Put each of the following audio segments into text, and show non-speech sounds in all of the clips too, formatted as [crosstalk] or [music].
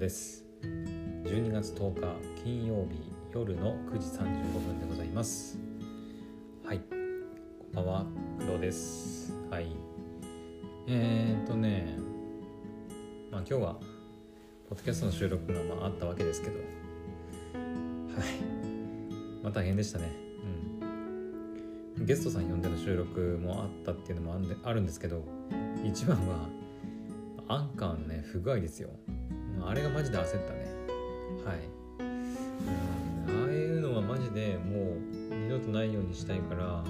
です。12月10日金曜日夜の9時35分でございます。はい。こんばんは工藤です。はい。えー、っとねまあ今日はポッドキャストの収録がまああったわけですけど。はい。まあ大変でしたね。うん。ゲストさん呼んでの収録もあったっていうのもあんであるんですけど一番はアンカーのね不具合ですよ。あれがマジで焦ったね。はい。うん。ああいうのはマジでもう二度とないようにしたいから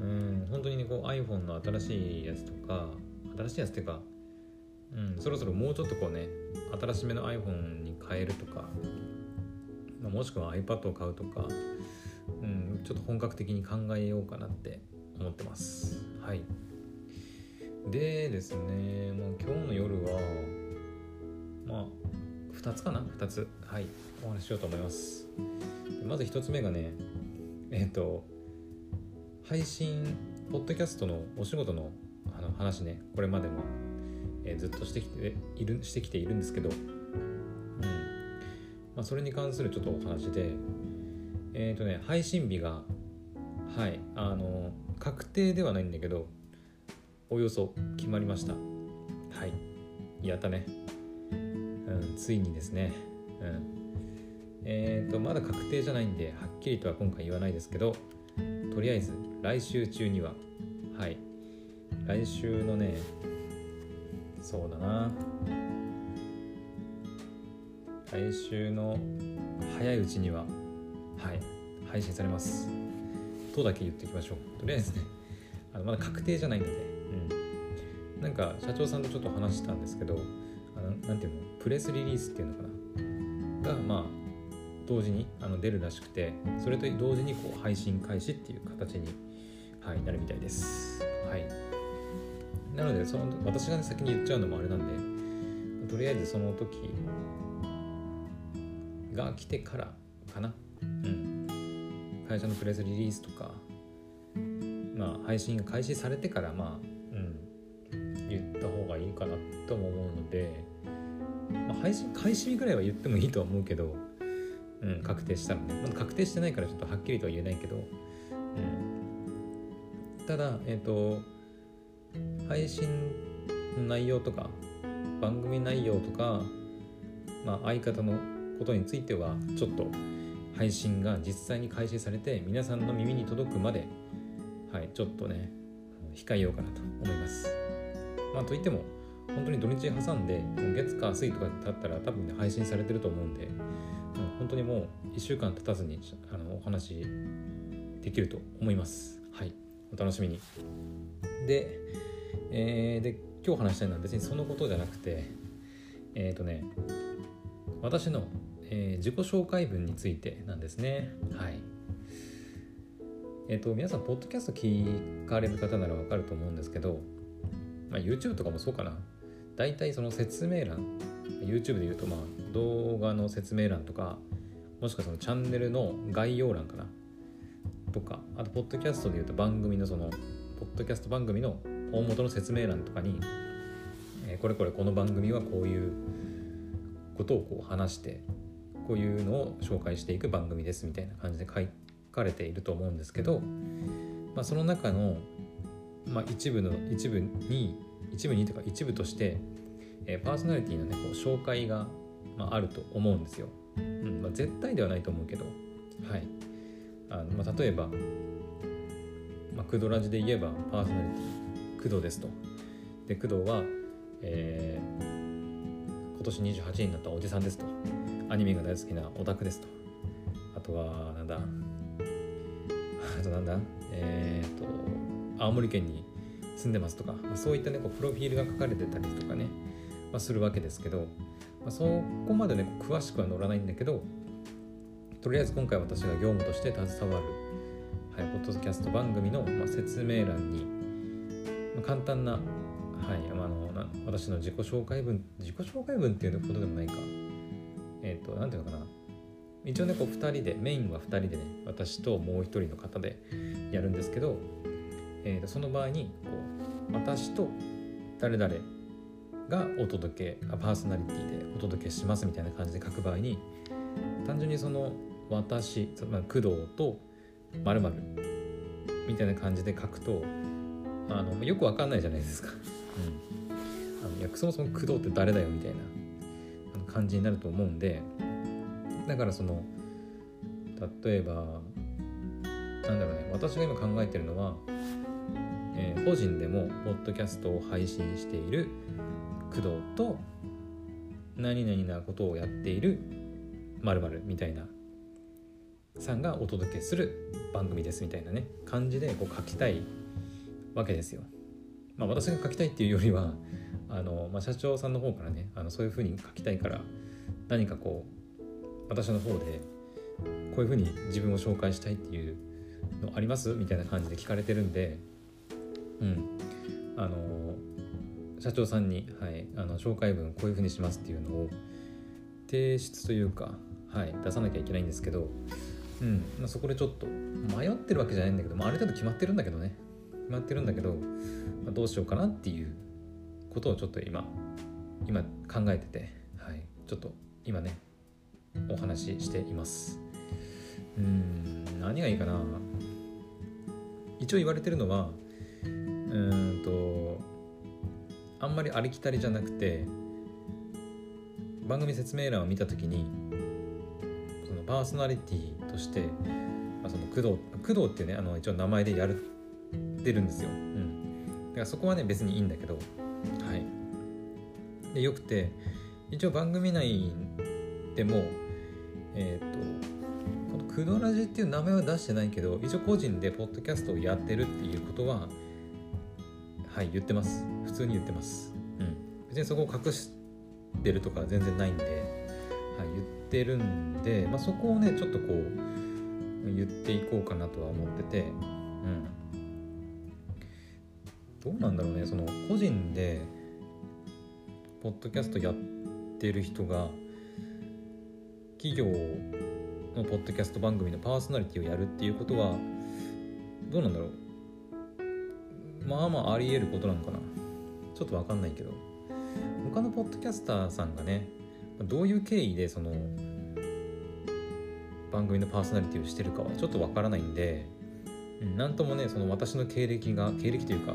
うん。本当にねこう iPhone の新しいやつとか新しいやつっていうかうん。そろそろもうちょっとこうね新しめの iPhone に変えるとか、まあ、もしくは iPad を買うとかうん。ちょっと本格的に考えようかなって思ってます。はい。でですね、まあ、今日の夜はまあ2つかな？2つ。はい。お話ししようと思います。まず1つ目がねえっ、ー、と配信ポッドキャストのお仕事のあの話ね。これまでも、えー、ずっとしてきているしてきているんですけど。うん。まあそれに関するちょっとお話でえっ、ー、とね配信日がはい。あの確定ではないんだけどおよそ決まりました。はい。やったねんついにですね。うん。えっ、ー、とまだ確定じゃないんではっきりとは今回言わないですけどとりあえず来週中にははい。来週のねそうだな。来週の早いうちにははい。配信されます。とだけ言っておきましょう。とりあえずねあのまだ確定じゃないのでうん。なんか社長さんとちょっと話したんですけどあのなんていうの？プレスリリースっていうのかな？がまあ同時にあの出るらしくてそれと同時にこう配信開始っていう形に、はい、なるみたいです。はい。なのでその私が、ね、先に言っちゃうのもあれなんでとりあえずその時が来てからかな。うん。会社のプレスリリースとかまあ配信が開始されてからまあまあ、配信開始日ぐらいは言ってもいいとは思うけど、うん、確定したらね、まだ確定してないからちょっとはっきりとは言えないけど、うん、ただえっ、ー、と配信の内容とか番組内容とか、まあ、相方のことについてはちょっと配信が実際に開始されて皆さんの耳に届くまではいちょっとね控えようかなと思います。まあといっても本当に土日挟んで月火水とかだったら多分ね配信されてると思うんで、うん、本当にもう1週間経たずにあのお話できると思います。はい。お楽しみに。で,、えー、で今日話したいのは別にそのことじゃなくてえっ、ー、とね私の、えー、自己紹介文についてなんですね。はい。えっ、ー、と皆さんポッドキャスト聞かれる方ならわかると思うんですけどまあ、YouTube とかもそうかな。大体その説明欄 YouTube で言うとまあ動画の説明欄とかもしくはそのチャンネルの概要欄かなとかあとポッドキャストで言うと番組のそのポッドキャスト番組の大元の説明欄とかに、えー、これこれこの番組はこういうことをこう話してこういうのを紹介していく番組ですみたいな感じで書かれていると思うんですけど、まあ、その中のまあ、一部の一部に一部にとか一部として、えー、パーソナリティのねこう紹介が、まあ、あると思うんですよ。うんまあ、絶対ではないと思うけど、はいあのまあ、例えば、まあ、クドラジで言えばパーソナリティクドですと。で工藤は、えー、今年28になったおじさんですと。アニメが大好きなオタクですと。あとはなんだあとなんだえっ、ー、と青森県に住んでますとか、まあ、そういったねこうプロフィールが書かれてたりとかね、まあ、するわけですけど、まあ、そこまでね詳しくは載らないんだけどとりあえず今回私が業務として携わる、はい、ポッドキャスト番組の、まあ、説明欄に、まあ、簡単な、はいあ、のな私の自己紹介文自己紹介文っていうことでもないか。えっ、ー、と何ていうのかな。一応ねこう2人でメインは2人でね私ともう1人の方でやるんですけどえー、とその場合に私と誰々がお届けパーソナリティでお届けしますみたいな感じで書く場合に単純にその私、まあ、工藤と〇〇みたいな感じで書くとあのよくわかんないじゃないですか。うん、あのいやそもそも工藤って誰だよみたいな感じになると思うんでだからその例えばなんだろうね私が今考えてるのは、えー、個人でもポッドキャストを配信している工藤と何々なことをやっている〇〇みたいなさんがお届けする番組ですみたいなね感じでこう書きたいわけですよ。まあ、私が書きたいっていうよりはあの、まあ、社長さんの方からねあのそういうふうに書きたいから何かこう私の方でこういうふうに自分を紹介したいっていうのありますみたいな感じで聞かれてるんでうん。あの社長さんに、はい、あの紹介文こういうふうにしますっていうのを提出というか、はい、出さなきゃいけないんですけどうんまあ、そこでちょっと迷ってるわけじゃないんだけど、まあ、ある程度決まってるんだけどね。決まってるんだけど、まあ、どうしようかなっていうことをちょっと今今考えてて、はい、ちょっと今ねお話ししています。うん何がいいかな。一応言われてるのはうんとあんまりありきたりじゃなくて番組説明欄を見た時にそのパーソナリティとして、まあ、その工藤工藤っていうねあの一応名前でやるってるんですよ、うん、だからそこはね別にいいんだけどはい。でよくて一応番組内でもえっ、ー、とこの「クドラジ」っていう名前は出してないけど一応個人でポッドキャストをやってるっていうことははい言ってます。普通に言ってます。うん。別にそこを隠してるとか全然ないんで、はい、言ってるんで、まあ、そこをねちょっとこう言っていこうかなとは思ってて。うん。どうなんだろうねその個人でポッドキャストやってる人が企業のポッドキャスト番組のパーソナリティをやるっていうことはどうなんだろう？まあまああり得ることなのかな。ちょっと分かんないけど。他のポッドキャスターさんがねどういう経緯でその番組のパーソナリティをしてるかはちょっとわからないんで何ともねその私の経歴が経歴というか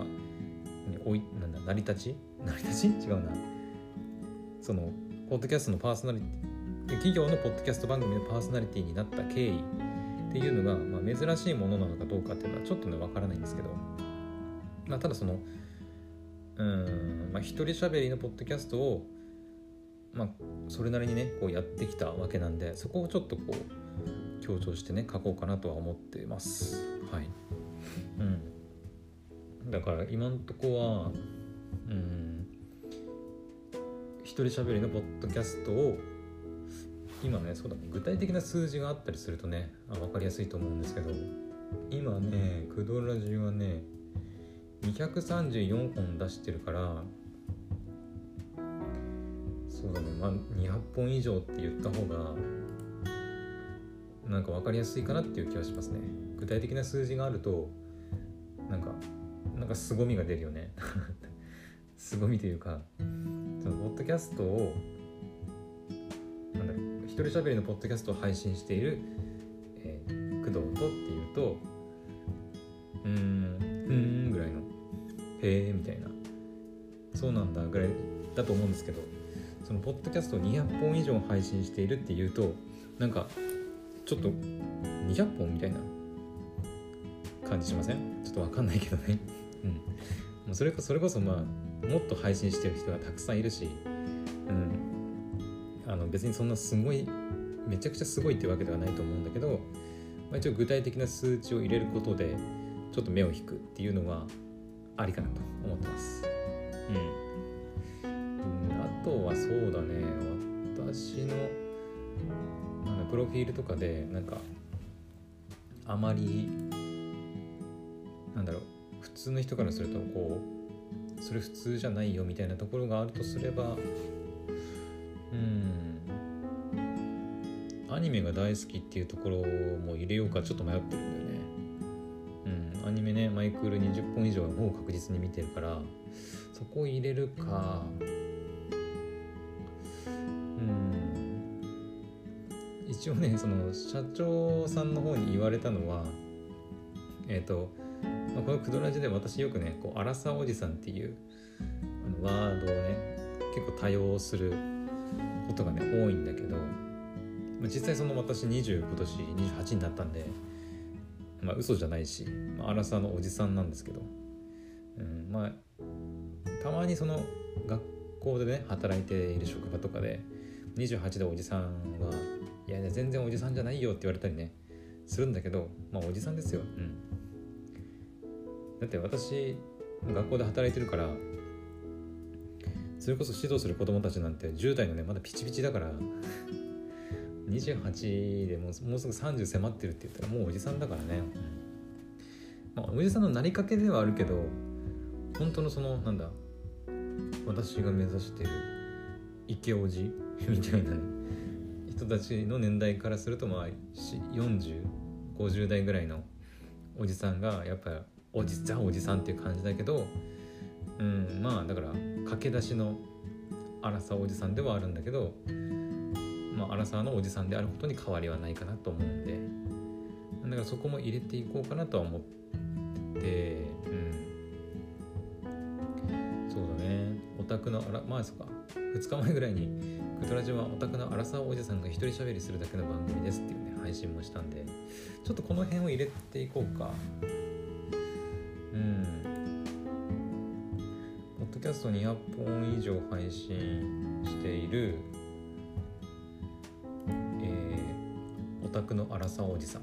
おいなんだ成り立ち？成り立ち？違うな。そのポッドキャストのパーソナリティ企業のポッドキャスト番組のパーソナリティになった経緯っていうのが、まあ、珍しいものなのかどうかっていうのはちょっとねわからないんですけど、まあ、ただそのうんまあ一人喋りのポッドキャストをまあそれなりにねこうやってきたわけなんでそこをちょっとこう強調してね書こうかなとは思ってます。はい。うん。だから今んとこはうん一人喋りのポッドキャストを今ねそうだ具体的な数字があったりするとねあ分かりやすいと思うんですけど今ねクドラジはね234本出してるからそうだねまあ200本以上って言った方がなんか分かりやすいかなっていう気はしますね。具体的な数字があるとなんかなんか凄みが出るよね。[laughs] 凄みというかそのポッドキャストをなんだ一人喋りのポッドキャストを配信している、えー、工藤とっていうとぐらいだと思うんですけどそのポッドキャスト200本以上配信しているっていうとなんかちょっと200本みたいな感じしません？ちょっとわかんないけどね。うん。それこそれこそまあもっと配信してる人がたくさんいるしうん。あの別にそんなすごいめちゃくちゃすごいってわけではないと思うんだけど、まあ、一応具体的な数値を入れることでちょっと目を引くっていうのはありかなと思ってます。うん、あとはそうだね。私のプロフィールとかでなんかあまりなんだろう普通の人からするとこうそれ普通じゃないよみたいなところがあるとすればうんアニメが大好きっていうところも入れようかちょっと迷ってるんだよね。うんアニメねマイクール20本以上はもう確実に見てるからそこを入れるか一応ねその社長さんの方に言われたのはえっ、ー、と、まあ、このクドラジで私よくねこうアラサーおじさんっていうあのワードをね結構多用することがね多いんだけど、まあ、実際その私20今年28になったんでまあ嘘じゃないし、まあ、アラサーのおじさんなんですけど、うん、まあたまにその学校でね働いている職場とかで28でおじさんはいやいや全然おじさんじゃないよって言われたりねするんだけどまあおじさんですよ、うん、だって私学校で働いてるからそれこそ指導する子供たちなんて10代のねまだピチピチだから28でもうもうすぐ30迫ってるって言ったらもうおじさんだからね、まあ、おじさんのなりかけではあるけど本当のそのなんだ私が目指してるイケおじみたいなね人たちの年代からするとまあ4050代ぐらいのおじさんがやっぱおじザおじさんっていう感じだけどうんまあだから駆け出しの荒さおじさんではあるんだけどまあ荒さのおじさんであることに変わりはないかなと思うんでだからそこも入れていこうかなとは思っててうん。そうだね。オタクのあらまあそっか。2日前ぐらいにクトラジはオタクの荒さおじさんが一人喋りするだけの番組ですっていうね配信もしたんで。ちょっとこの辺を入れていこうか。うん。ポッドキャスト200本以上配信しているえー、オタクの荒さおじさん。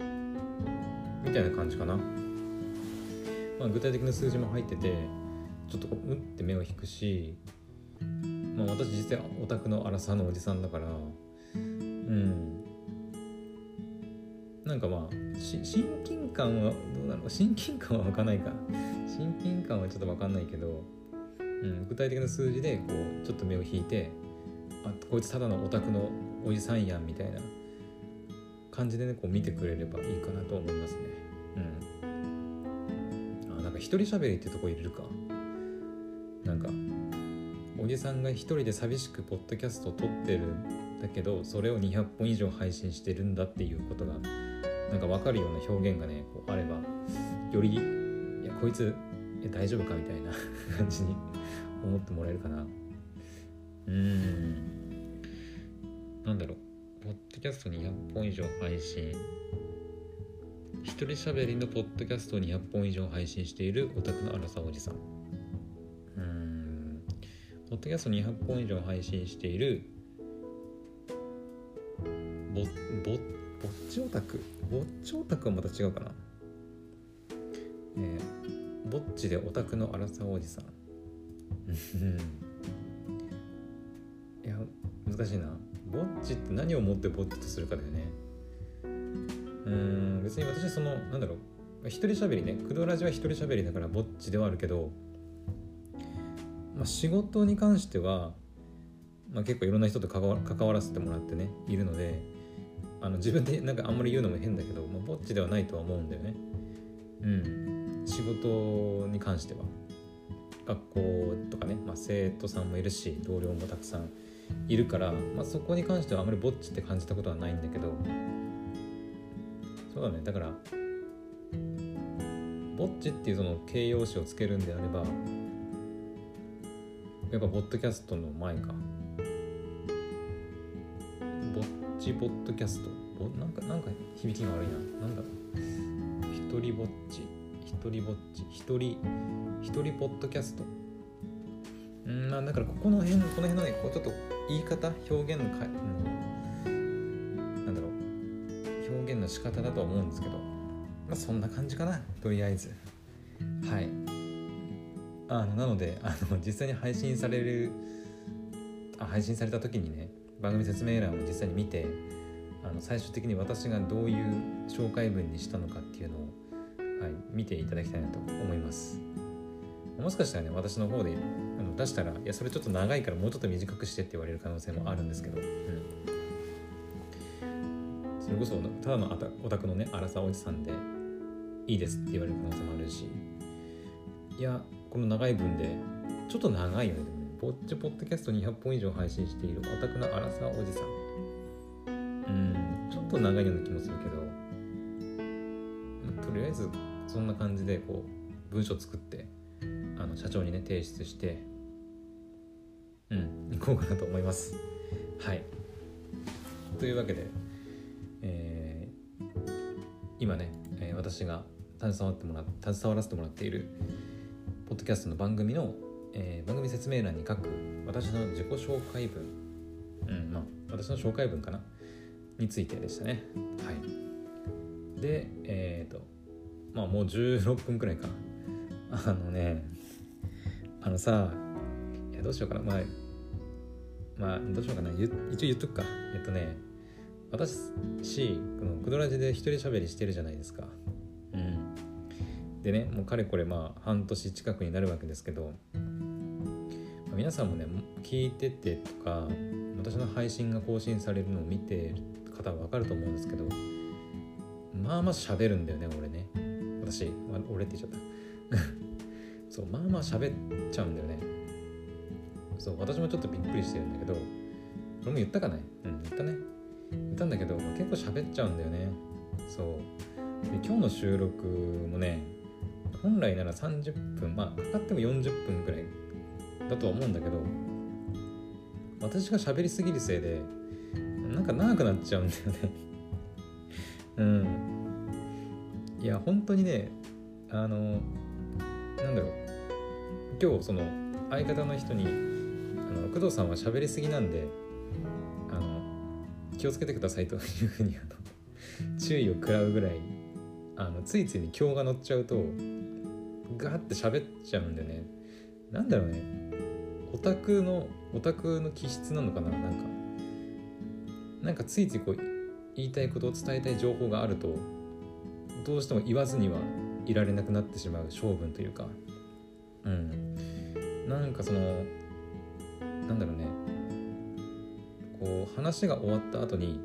うん。みたいな感じかな、まあ、具体的な数字も入っててちょっとうって目を引くし、まあ、私実際オタクの荒さのおじさんだからうん。なんかまあ親近感はどうなの？親近感は分かないか。親近感はちょっと分かんないけど、うん、具体的な数字でこうちょっと目を引いてあこいつただのオタクのおじさんやんみたいな。感じでねこう見てくれればいいかなと思いますね。うん。あなんか一人喋りってとこ入れるか。おじさんが一人で寂しくポッドキャストを撮ってるんだけどそれを200本以上配信してるんだっていうことがなんか分かるような表現がねこうあればよりいやこいつい大丈夫かみたいな [laughs] 感じに思ってもらえるかな。うん。なんだろう。ポッドキャスト200本以上配信。一人喋りのポッドキャストを200本以上配信しているオタクの荒さおじさん。ポッドキャスト200本以上配信しているぼぼぼっちオタク？ぼっちオタクはまた違うかな？えー、ぼっちでオタクの荒さおじさん。[laughs] いや難しいな。ぼっちって何をもってぼっちとするかだよね。うん別に私そのなんだろう。一人喋りね。クドラジは一人喋りだからぼっちではあるけどまあ、仕事に関しては、まあ、結構いろんな人と関わ関わらせてもらってねいるのであの自分でなんかあんまり言うのも変だけど、まあ、ぼっちではないとは思うんだよね。うん。仕事に関しては。学校とかね、まあ、生徒さんもいるし同僚もたくさんいるから、まあ、そこに関してはあんまりぼっちって感じたことはないんだけど。そうだね。だからぼっちっていうその形容詞をつけるんであればやっぱポッドキャストの前か。ぼっちポッドキャスト。ぼなんかなんか響きが悪いな。なんだろう。一人ぼっち。一人ぼっち。一人一人ポッドキャスト。うんまあだからここの辺この辺のねこうちょっと言い方表現のか、うん、なんだろう。表現の仕方だと思うんですけど。まあそんな感じかな。とりあえず。はい。あのなのであの実際に配信されるあ配信された時にね番組説明欄を実際に見てあの最終的に私がどういう紹介文にしたのかっていうのを、はい、見ていただきたいなと思います。もしかしたらね私の方であの出したらいやそれちょっと長いからもうちょっと短くしてって言われる可能性もあるんですけど、うん、それこそただのオタクのね荒さおじさんでいいですって言われる可能性もあるし。いやこの長い文でちょっと長いよね。でもねぼっちポッドキャスト200本以上配信しているオタクの荒さおじさん。うんちょっと長いような気もするけど、とりあえずそんな感じでこう文章作ってあの社長にね提出してうん行こうかなと思います。はい。というわけで、えー、今ね、え、私が携わってもら携わらせてもらっているポッドキャストの番組の、えー、番組説明欄に書く私の自己紹介文うんまあ私の紹介文かなについてでしたね。はい。でえっ、ー、とまあもう16分くらいかあのねあのさいやどうしようかな。まあまあどうしようかな。一応言っとくか。えっとね私このクドラジで一人喋りしてるじゃないですか。でねもうかれこれまあ半年近くになるわけですけど、まあ、皆さんもね聞いててとか私の配信が更新されるのを見てる方は分かると思うんですけどまあまあ喋るんだよね俺ね。私、俺って言っちゃった。[laughs] そうまあまあ喋っちゃうんだよね。そう私もちょっとびっくりしてるんだけど俺も言ったかねうん言ったね。言ったんだけど、まあ、結構喋っちゃうんだよね。そう。で今日の収録もね本来なら30分まあかかっても40分くらいだとは思うんだけど私が喋りすぎるせいでなんか長くなっちゃうんだよね。[laughs] うん。いや本当にねあのなんだろう。今日その相方の人にあの工藤さんは喋りすぎなんであの気をつけてくださいというふうにあの注意を食らうぐらいあのついついに今日が乗っちゃうとガーって喋っちゃうんだよね。なんだろうね。オタクのオタクの気質なのかな？なんか。なんかついついこう言いたいことを伝えたい情報があるとどうしても言わずにはいられなくなってしまう性分というか。うん。なんかそのなんだろうね。こう話が終わった後に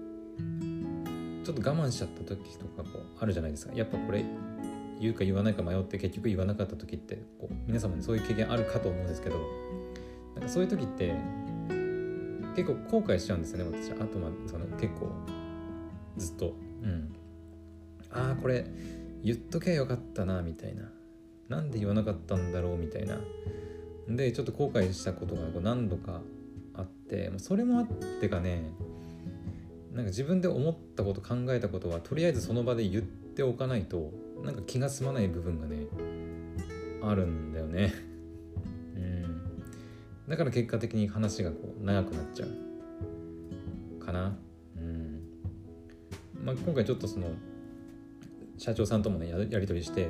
ちょっと我慢しちゃった時とかこうあるじゃないですか。やっぱこれ言うか言わないか迷って結局言わなかった時ってこう皆様にそういう経験あるかと思うんですけどなんかそういう時って結構後悔しちゃうんですよね私あとまあその結構ずっとうん。ああこれ言っとけばよかったなみたいな。なんで言わなかったんだろうみたいな。でちょっと後悔したことがこう何度かあってそれもあってかねなんか自分で思ったこと考えたことはとりあえずその場で言っておかないとなんか気が済まない部分がねあるんだよね。うん。だから結果的に話がこう長くなっちゃうかな。うん。まあ今回ちょっとその社長さんともねやり取りして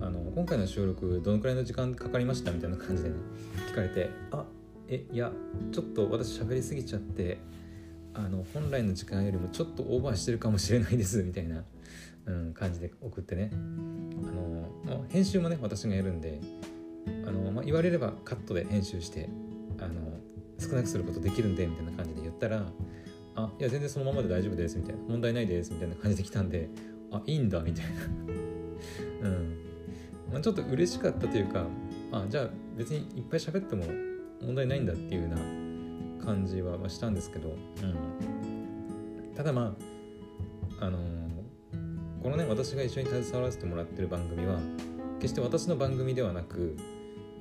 あの今回の収録どのくらいの時間かかりましたみたいな感じでね聞かれてあえいやちょっと私喋りすぎちゃってあの本来の時間よりもちょっとオーバーしてるかもしれないですみたいな、うん、感じで送ってね。あの、まあ、編集もね私がやるんであの、まあ、言われればカットで編集してあの少なくすることできるんでみたいな感じで言ったらあいや全然そのままで大丈夫ですみたいな。問題ないですみたいな感じで来たんであいいんだみたいな。[laughs] うん。まあ、ちょっと嬉しかったというかあじゃあ別にいっぱい喋っても問題ないんだっていうような感じはしたんですけど、うん、ただまああのー、このね私が一緒に携わらせてもらってる番組は決して私の番組ではなく、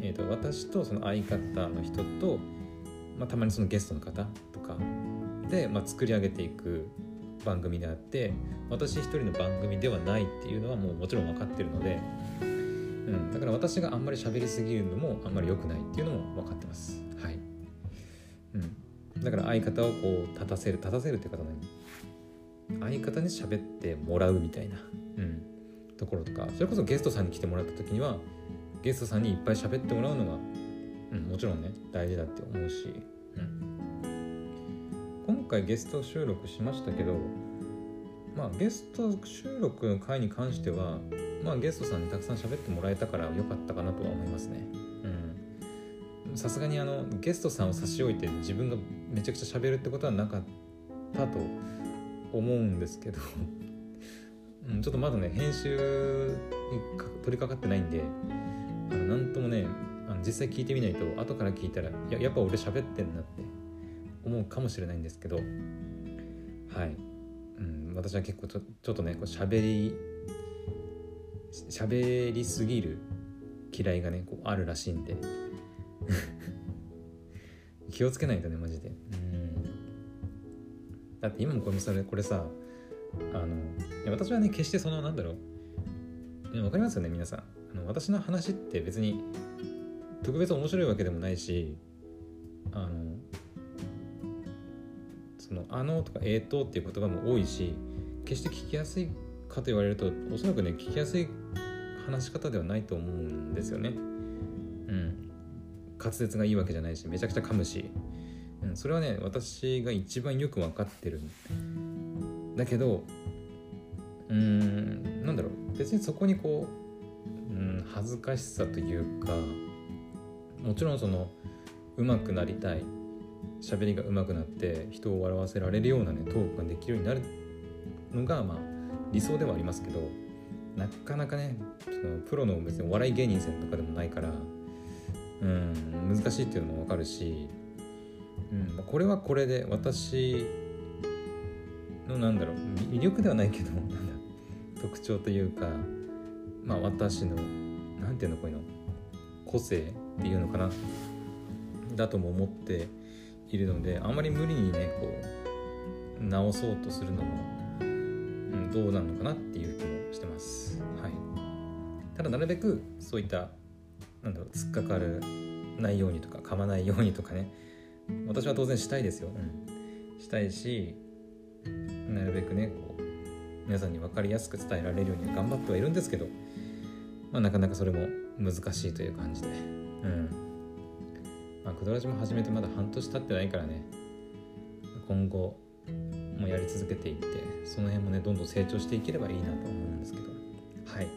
えーと、私とその相方の人と、まあ、たまにそのゲストの方とかで、まあ、作り上げていく番組であって私一人の番組ではないっていうのはもうもちろん分かってるのでうん、だから私があんまり喋りすぎるのもあんまり良くないっていうのも分かってます。はい、うん、だから相方をこう立たせる立たせるっていう方ね相方に喋ってもらうみたいな、うん、ところとかそれこそゲストさんに来てもらった時にはゲストさんにいっぱい喋ってもらうのが、うん、もちろんね大事だって思うし、うん、今回ゲスト収録しましたけどまあゲスト収録の回に関してはまあゲストさんにたくさん喋ってもらえたから良かったかなとは思いますね。うん。さすがにあのゲストさんを差し置いて自分がめちゃくちゃ喋るってことはなかったと思うんですけど。[laughs] うん、ちょっとまだね編集に取り掛かってないんで。あのなんともねあの実際聞いてみないと後から聞いたらややっぱ俺喋ってんなって思うかもしれないんですけど。はい、うん、私は結構ちょちょっとねこう喋り喋りすぎる嫌いがねこうあるらしいんで。[laughs] 気をつけないとねマジで。だって今もこれそれこれさあの私はね決してそのなんだろうわかりますよね皆さんあの私の話って別に特別面白いわけでもないしあのその「あの」とか「えーと」っていう言葉も多いし決して聞きやすいかと言われるとおそらくね聞きやすい話し方ではないと思うんですよね。うん。滑舌がいいわけじゃないしめちゃくちゃ噛むし、ん、それはね私が一番よく分かってるんだけどうーんなんだろう別にそこにこう、うん、恥ずかしさというかもちろんその上手くなりたい喋りが上手くなって人を笑わせられるようなねトークができるようになるのがまあ理想ではありますけどなかなかねそのプロの別にお笑い芸人さんとかでもないからうん難しいっていうのも分かるし、うん、これはこれで私のなんだろう魅力ではないけどなんだ特徴というかまあ私の何ていうのこういうの個性っていうのかなだとも思っているのであまり無理にねこう直そうとするのも、うん、どうなのかなっていう気もしてます。はい、ただなるべくそういったなんだろう突っかかるないようにとか噛まないようにとかね私は当然したいですよ、うん、したいしなるべくねこう皆さんに分かりやすく伝えられるように頑張ってはいるんですけど、まあ、なかなかそれも難しいという感じで。うん。まあクドラジも始めてまだ半年経ってないからね。今後もやり続けていってその辺もねどんどん成長していければいいなと思うんですけど。はい。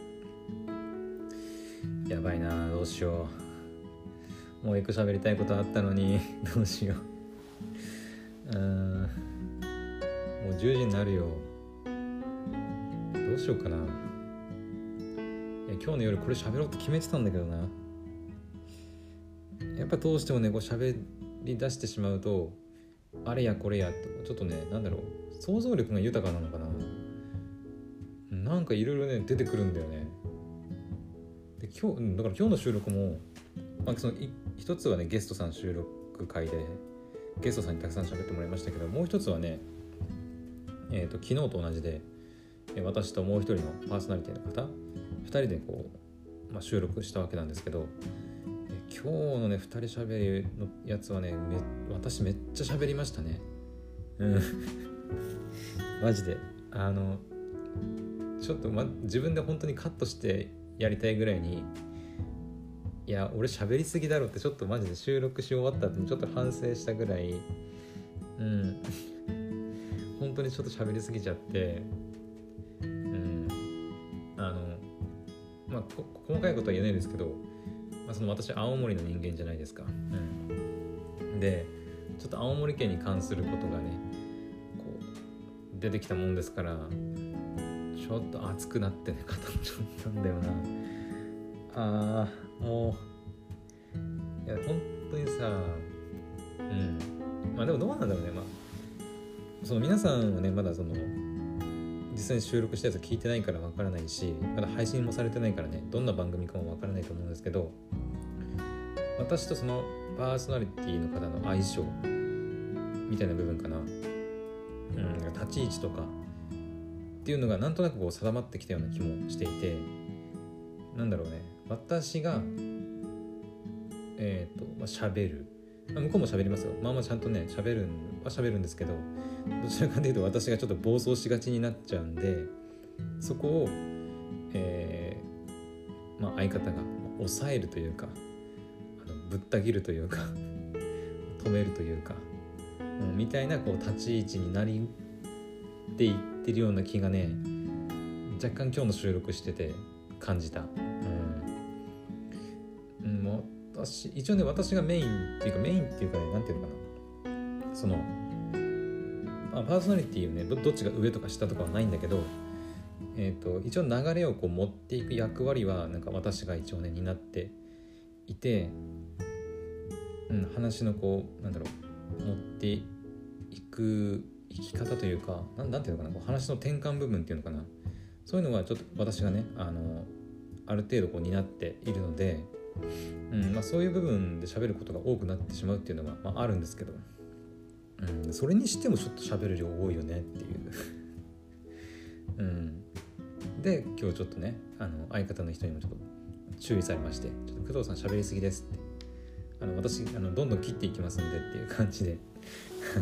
やばいなどうしようもう一個喋りたいことあったのに [laughs] どうしよう。うんもう10時になるよ。どうしようかな。今日の夜これ喋ろうって決めてたんだけどな。やっぱどうしてもねこう喋り出してしまうとあれやこれやってちょっとねなんだろう。想像力が豊かなのかな。なんかいろいろね出てくるんだよね。で今日だから今日の収録も、まあ、その一つはねゲストさん収録会でゲストさんにたくさん喋ってもらいましたけどもう一つはねえーと、昨日と同じで私ともう一人のパーソナリティの方2人でこう、まあ、収録したわけなんですけど今日のね2人しゃべりのやつはねめ私めっちゃ喋りましたね。うん。[laughs] マジで。あのちょっと、ま、自分で本当にカットしてやりたいぐらいにいや俺喋りすぎだろってちょっとマジで収録し終わった後にちょっと反省したぐらい。うん。[laughs] 本当にちょっと喋りすぎちゃって。うん。あのまあ細かいことは言えないですけど、まあ、その私青森の人間じゃないですか、うん、でちょっと青森県に関することがねこう出てきたもんですからちょっと熱くなってね語っちゃったんだよな。あー。もういや本当にさうん。まあでもどうなんだろうね。まあその皆さんはねまだその実際に収録したやつ聞いてないからわからないしまだ配信もされてないからね。どんな番組かもわからないと思うんですけど私とそのパーソナリティの方の相性みたいな部分かな、うん、立ち位置とかっていうのがなんとなくこう定まってきたような気もしていてなんだろうね。私がえっ、ー、と、まあ、喋る、まあ、向こうも喋りますよ。まあまあちゃんとね喋るは喋るんですけどどちらかというと私がちょっと暴走しがちになっちゃうんでそこを、えーまあ、相方が抑えるというかあのぶった切るというか [laughs] 止めるというか、うん、みたいなこう立ち位置になりっていってるような気がね若干今日の収録してて感じた。私一応ね私がメインっていうかメインっていうかね何て言うのかな。そのあ、パーソナリティをねどっちが上とか下とかはないんだけど、えーと、一応流れをこう持っていく役割はなんか私が一応ね担っていて、うん、話のこうなんだろう持っていく生き方というかななんていうのかなこう話の転換部分っていうのかな。そういうのはちょっと私がねあのある程度こう担っているので、うんまあ、そういう部分で喋ることが多くなってしまうっていうのは、まあ、あるんですけど、うん、それにしてもちょっと喋る量多いよねっていう。[laughs] うん、で今日ちょっとねあの相方の人にもちょっと注意されまして「ちょっと工藤さん喋りすぎです」って。あの私あのどんどん切っていきますんでっていう感じで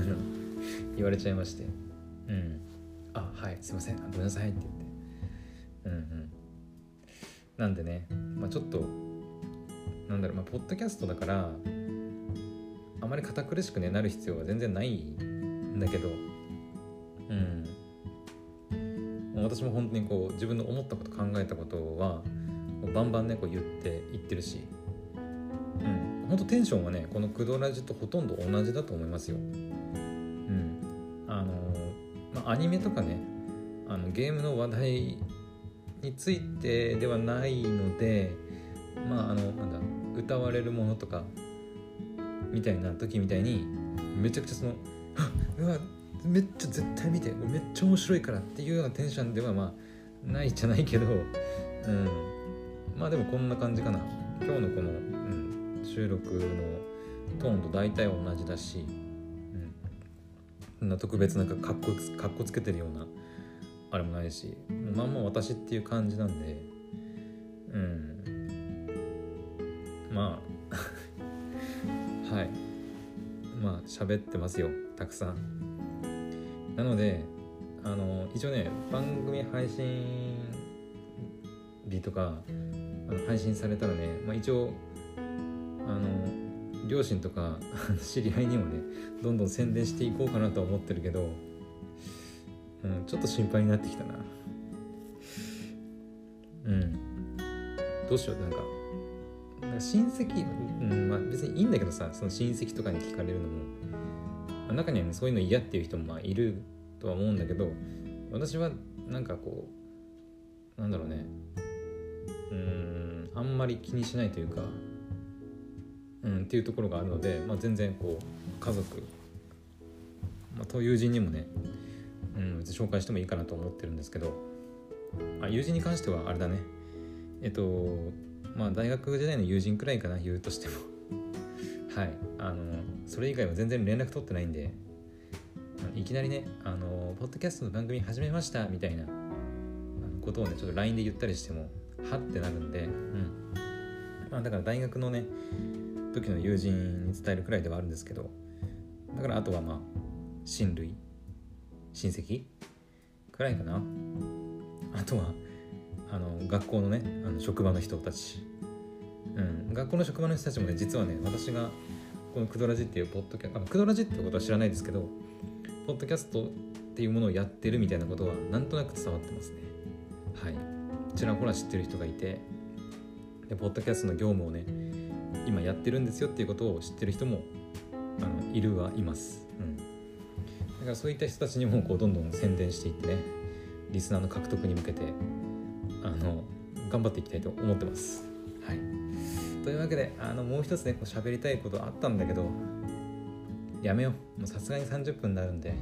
[laughs] 言われちゃいまして「うん。あはいすいません。ごめんなさい」って言って。うんうん。なんでね、まあ、ちょっとなんだろうまあポッドキャストだからあまり堅苦しくねなる必要は全然ないんだけどうん。私も本当にこう自分の思ったこと考えたことはバンバンねこう言って言ってるしうん。本当テンションはねこのクドラジとほとんど同じだと思いますよ。うん。あのまあアニメとかねあのゲームの話題についてではないのでまああの歌われるものとかみたいな時みたいにめちゃくちゃその「[laughs] うわめっちゃ絶対見てめっちゃ面白いから」っていうようなテンションではまあないじゃないけど、うん、まあでもこんな感じかな。今日のこの、うん、収録のトーンと大体同じだし、うん、そんな特別なんかかっこかっこつけてるようなあれもないしまんま私っていう感じなんでうん。まあはい。まあ喋ってますよたくさん。なのであの一応ね番組配信日とかあの配信されたらね、まあ、一応あの両親とか [laughs] 知り合いにもねどんどん宣伝していこうかなとは思ってるけどうん、ちょっと心配になってきたな。うん。どうしようなんか。なんか親戚、うん。まあ、別にいいんだけどさその親戚とかに聞かれるのも、まあ、中には、ね、そういうの嫌っていう人もまあいるとは思うんだけど私はなんかこうなんだろうね。うんあんまり気にしないというかうんっていうところがあるので、まあ、全然こう家族、まあ、と友人にもねうん、別に紹介してもいいかなと思ってるんですけどあ友人に関してはあれだね。えっとまあ大学時代の友人くらいかな言うとしても。はい。あのそれ以外は全然連絡取ってないんで。いきなりねあのポッドキャストの番組始めましたみたいなことをねちょっと LINE で言ったりしてもはってなるんでうん。まあだから大学のね時の友人に伝えるくらいではあるんですけどだからあとはまあ親類親戚くらいかな。あとはあの学校のねあの職場の人たち、うん、学校の職場の人たちもね実はね私がこのクドラジっていうポッドキャストクドラジってことは知らないですけどポッドキャストっていうものをやってるみたいなことはなんとなく伝わってますね。はい。ちらほら知ってる人がいてでポッドキャストの業務をね今やってるんですよっていうことを知ってる人もあのいるはいます。うん。だからそういった人たちにもこうどんどん宣伝していってねリスナーの獲得に向けてあの頑張っていきたいと思ってます。はい、というわけであのもう一つねこう喋りたいことあったんだけどやめよう。さすがに30分になるんで。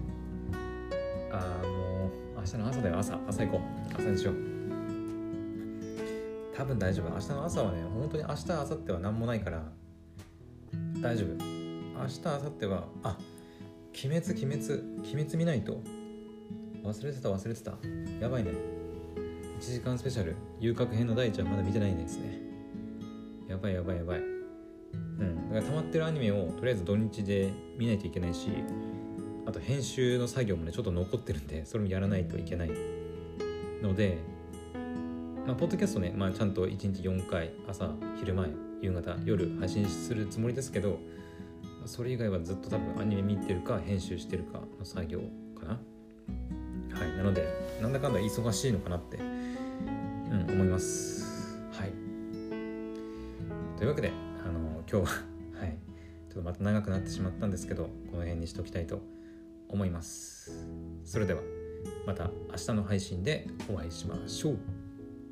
あもう明日の朝だよ。朝。朝行こう。朝にしよう。多分大丈夫。明日の朝はね本当に明日明後日は何もないから大丈夫。明日明後日はあ鬼滅鬼滅鬼滅見ないと。忘れてた忘れてた。やばいね。1時間スペシャル。遊郭編の第1話まだ見てないんですね。やばいやばいやばい。うん。だから溜まってるアニメをとりあえず土日で見ないといけないしあと編集の作業もねちょっと残ってるんでそれもやらないといけない。のでまあポッドキャストね、まあ、ちゃんと1日4回朝昼前夕方夜配信するつもりですけどそれ以外はずっと多分アニメ見てるか編集してるかの作業かな。はい。なのでなんだかんだ忙しいのかなって、うん、思います。はい。というわけであの今日は [laughs] はい。ちょっとまた長くなってしまったんですけどこの辺にしときたいと思います。それではまた明日の配信でお会いしましょう。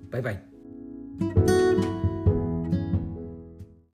バイバイ。